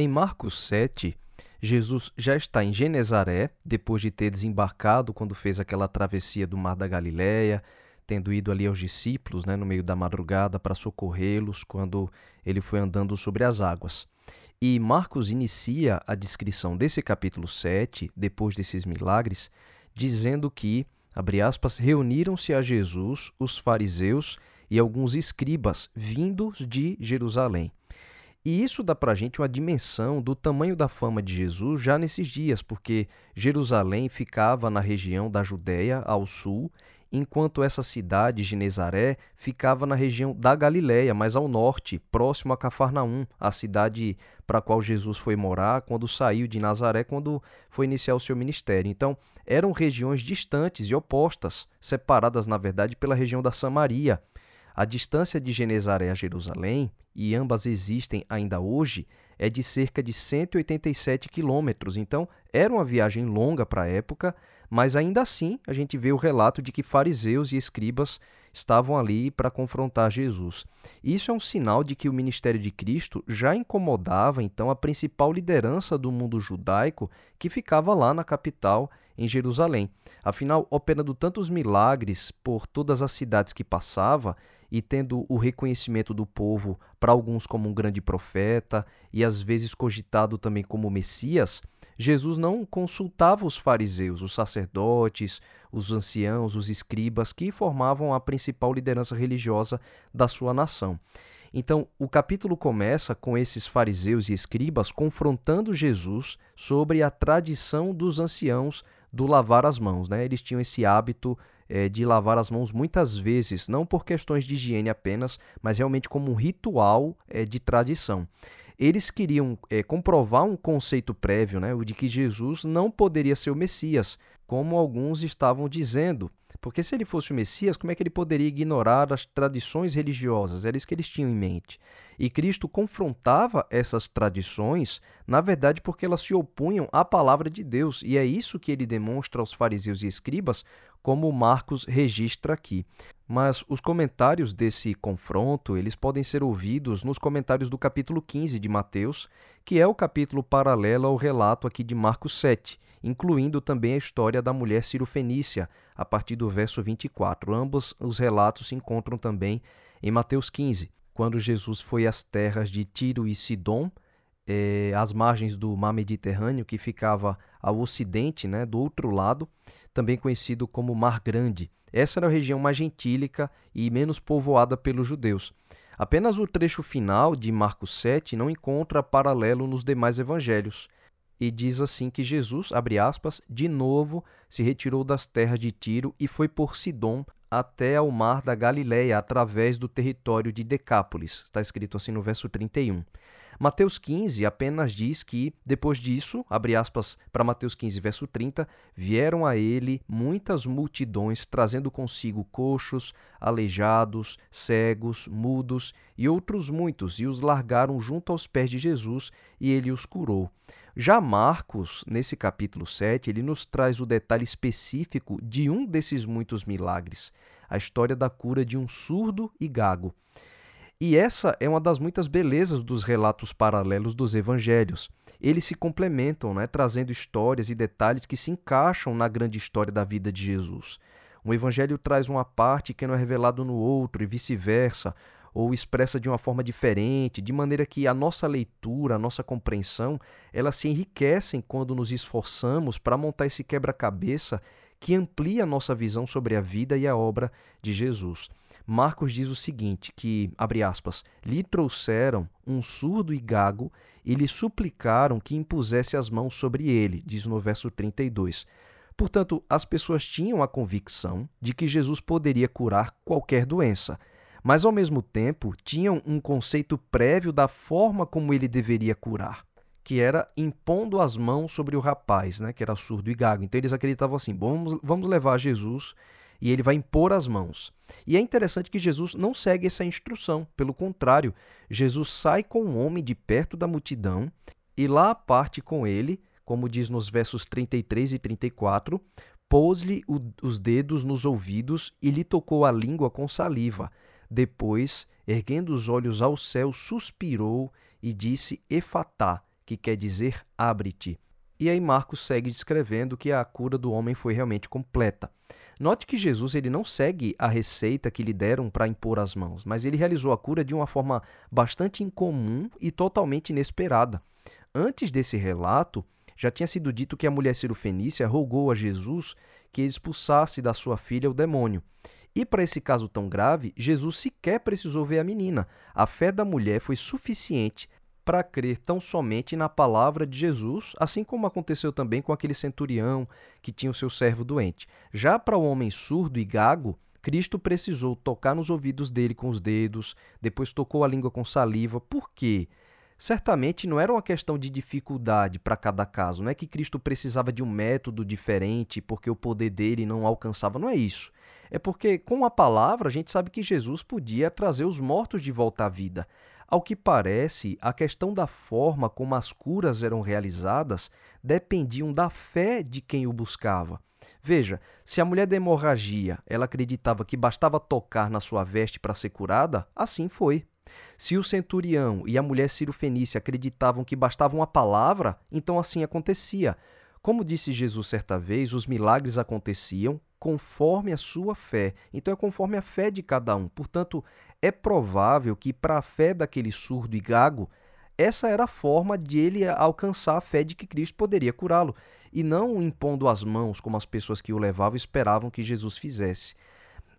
Em Marcos 7, Jesus já está em Genezaré, depois de ter desembarcado quando fez aquela travessia do Mar da Galileia, tendo ido ali aos discípulos né, no meio da madrugada para socorrê-los quando ele foi andando sobre as águas. E Marcos inicia a descrição desse capítulo 7, depois desses milagres, dizendo que, abre aspas, reuniram-se a Jesus os fariseus e alguns escribas vindos de Jerusalém. E isso dá para a gente uma dimensão do tamanho da fama de Jesus já nesses dias, porque Jerusalém ficava na região da Judéia, ao sul, enquanto essa cidade, Genezaré, ficava na região da Galiléia, mais ao norte, próximo a Cafarnaum, a cidade para a qual Jesus foi morar quando saiu de Nazaré, quando foi iniciar o seu ministério. Então, eram regiões distantes e opostas, separadas, na verdade, pela região da Samaria. A distância de Genezaré a Jerusalém, e ambas existem ainda hoje, é de cerca de 187 quilômetros. Então, era uma viagem longa para a época, mas ainda assim a gente vê o relato de que fariseus e escribas estavam ali para confrontar Jesus. Isso é um sinal de que o ministério de Cristo já incomodava então a principal liderança do mundo judaico que ficava lá na capital em Jerusalém. Afinal, operando tantos milagres por todas as cidades que passava, e tendo o reconhecimento do povo para alguns como um grande profeta e às vezes cogitado também como Messias, Jesus não consultava os fariseus, os sacerdotes, os anciãos, os escribas que formavam a principal liderança religiosa da sua nação. Então, o capítulo começa com esses fariseus e escribas confrontando Jesus sobre a tradição dos anciãos do lavar as mãos. Né? Eles tinham esse hábito é, de lavar as mãos muitas vezes, não por questões de higiene apenas, mas realmente como um ritual é, de tradição. Eles queriam é, comprovar um conceito prévio, né, o de que Jesus não poderia ser o Messias, como alguns estavam dizendo. Porque se ele fosse o Messias, como é que ele poderia ignorar as tradições religiosas? Era isso que eles tinham em mente. E Cristo confrontava essas tradições, na verdade, porque elas se opunham à palavra de Deus. E é isso que ele demonstra aos fariseus e escribas, como Marcos registra aqui. Mas os comentários desse confronto, eles podem ser ouvidos nos comentários do capítulo 15 de Mateus, que é o capítulo paralelo ao relato aqui de Marcos 7, incluindo também a história da mulher cirofenícia, a partir do verso 24. Ambos os relatos se encontram também em Mateus 15 quando Jesus foi às terras de Tiro e Sidom, eh, às margens do mar Mediterrâneo, que ficava ao ocidente, né, do outro lado, também conhecido como Mar Grande. Essa era a região mais gentílica e menos povoada pelos judeus. Apenas o trecho final de Marcos 7 não encontra paralelo nos demais evangelhos. E diz assim que Jesus, abre aspas, de novo se retirou das terras de Tiro e foi por Sidom até ao mar da Galileia através do território de Decápolis. Está escrito assim no verso 31. Mateus 15 apenas diz que, depois disso, abre aspas para Mateus 15, verso 30, vieram a ele muitas multidões, trazendo consigo coxos, aleijados, cegos, mudos e outros muitos, e os largaram junto aos pés de Jesus, e ele os curou. Já Marcos, nesse capítulo 7, ele nos traz o detalhe específico de um desses muitos milagres, a história da cura de um surdo e gago. E essa é uma das muitas belezas dos relatos paralelos dos evangelhos. Eles se complementam, né, trazendo histórias e detalhes que se encaixam na grande história da vida de Jesus. Um evangelho traz uma parte que não é revelado no outro e vice-versa, ou expressa de uma forma diferente, de maneira que a nossa leitura, a nossa compreensão, elas se enriquecem quando nos esforçamos para montar esse quebra-cabeça que amplia a nossa visão sobre a vida e a obra de Jesus. Marcos diz o seguinte, que, abre aspas, lhe trouxeram um surdo e gago e lhe suplicaram que impusesse as mãos sobre ele, diz no verso 32. Portanto, as pessoas tinham a convicção de que Jesus poderia curar qualquer doença, mas ao mesmo tempo tinham um conceito prévio da forma como ele deveria curar, que era impondo as mãos sobre o rapaz, né, que era surdo e gago. Então eles acreditavam assim: vamos, vamos levar Jesus e ele vai impor as mãos. E é interessante que Jesus não segue essa instrução, pelo contrário, Jesus sai com o um homem de perto da multidão e lá parte com ele, como diz nos versos 33 e 34, pôs-lhe os dedos nos ouvidos e lhe tocou a língua com saliva. Depois, erguendo os olhos ao céu, suspirou e disse Efatá, que quer dizer abre-te. E aí Marcos segue descrevendo que a cura do homem foi realmente completa. Note que Jesus ele não segue a receita que lhe deram para impor as mãos, mas ele realizou a cura de uma forma bastante incomum e totalmente inesperada. Antes desse relato, já tinha sido dito que a mulher cirofenícia rogou a Jesus que expulsasse da sua filha o demônio. E para esse caso tão grave, Jesus sequer precisou ver a menina. A fé da mulher foi suficiente para crer tão somente na palavra de Jesus, assim como aconteceu também com aquele centurião que tinha o seu servo doente. Já para o homem surdo e gago, Cristo precisou tocar nos ouvidos dele com os dedos, depois tocou a língua com saliva. Por quê? Certamente não era uma questão de dificuldade para cada caso, não é que Cristo precisava de um método diferente porque o poder dele não alcançava, não é isso. É porque com a palavra a gente sabe que Jesus podia trazer os mortos de volta à vida. Ao que parece, a questão da forma como as curas eram realizadas dependiam da fé de quem o buscava. Veja, se a mulher da hemorragia ela acreditava que bastava tocar na sua veste para ser curada, assim foi. Se o centurião e a mulher cirofenícia acreditavam que bastava uma palavra, então assim acontecia. Como disse Jesus certa vez, os milagres aconteciam conforme a sua fé. Então é conforme a fé de cada um. Portanto, é provável que para a fé daquele surdo e gago, essa era a forma de ele alcançar a fé de que Cristo poderia curá-lo, e não impondo as mãos como as pessoas que o levavam esperavam que Jesus fizesse.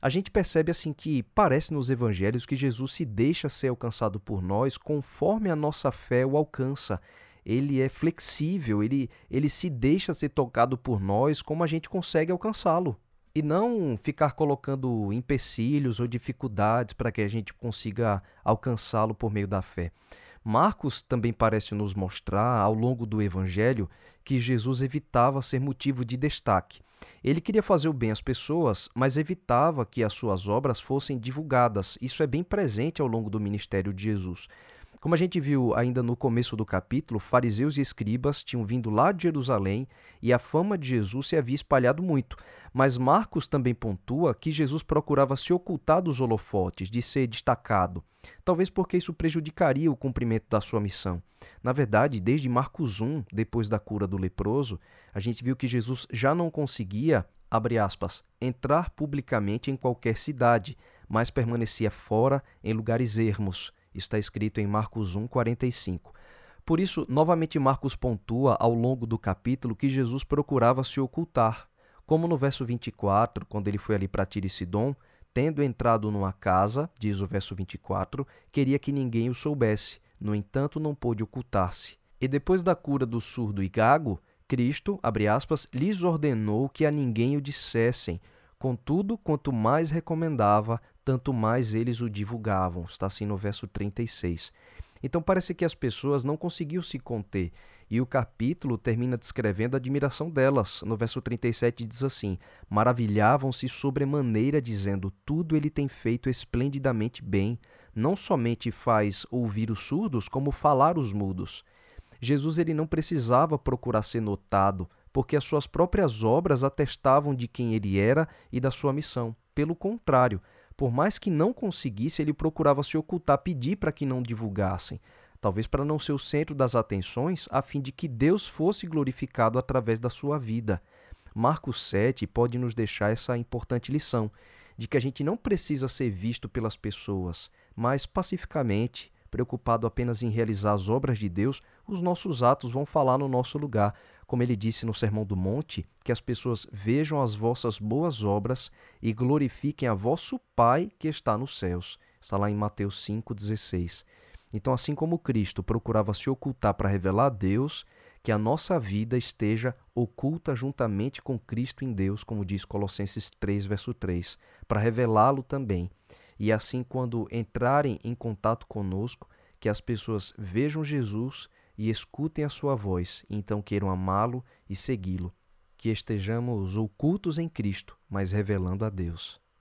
A gente percebe assim que parece nos evangelhos que Jesus se deixa ser alcançado por nós conforme a nossa fé o alcança. Ele é flexível, ele, ele se deixa ser tocado por nós como a gente consegue alcançá-lo e não ficar colocando empecilhos ou dificuldades para que a gente consiga alcançá-lo por meio da fé. Marcos também parece nos mostrar, ao longo do Evangelho, que Jesus evitava ser motivo de destaque. Ele queria fazer o bem às pessoas, mas evitava que as suas obras fossem divulgadas. Isso é bem presente ao longo do ministério de Jesus. Como a gente viu ainda no começo do capítulo, fariseus e escribas tinham vindo lá de Jerusalém e a fama de Jesus se havia espalhado muito. Mas Marcos também pontua que Jesus procurava se ocultar dos holofotes, de ser destacado, talvez porque isso prejudicaria o cumprimento da sua missão. Na verdade, desde Marcos 1, depois da cura do leproso, a gente viu que Jesus já não conseguia, aspas, entrar publicamente em qualquer cidade, mas permanecia fora em lugares ermos está escrito em Marcos 1, 45. Por isso, novamente Marcos pontua ao longo do capítulo que Jesus procurava se ocultar, como no verso 24, quando ele foi ali para Tiro tendo entrado numa casa, diz o verso 24, queria que ninguém o soubesse, no entanto não pôde ocultar-se. E depois da cura do surdo e gago, Cristo, abre aspas, lhes ordenou que a ninguém o dissessem, contudo, quanto mais recomendava, tanto mais eles o divulgavam. Está assim no verso 36. Então parece que as pessoas não conseguiam se conter. E o capítulo termina descrevendo a admiração delas. No verso 37 diz assim: Maravilhavam-se sobremaneira, dizendo: Tudo ele tem feito esplendidamente bem. Não somente faz ouvir os surdos, como falar os mudos. Jesus ele não precisava procurar ser notado, porque as suas próprias obras atestavam de quem ele era e da sua missão. Pelo contrário, por mais que não conseguisse, ele procurava se ocultar, pedir para que não divulgassem, talvez para não ser o centro das atenções, a fim de que Deus fosse glorificado através da sua vida. Marcos 7 pode nos deixar essa importante lição de que a gente não precisa ser visto pelas pessoas, mas pacificamente, preocupado apenas em realizar as obras de Deus, os nossos atos vão falar no nosso lugar, como ele disse no Sermão do Monte, que as pessoas vejam as vossas boas obras e glorifiquem a vosso Pai que está nos céus. Está lá em Mateus 5,16. Então, assim como Cristo procurava se ocultar para revelar a Deus, que a nossa vida esteja oculta juntamente com Cristo em Deus, como diz Colossenses 3, verso 3, para revelá-lo também. E assim, quando entrarem em contato conosco, que as pessoas vejam Jesus e escutem a sua voz, e então queiram amá-lo e segui-lo. Que estejamos ocultos em Cristo, mas revelando a Deus.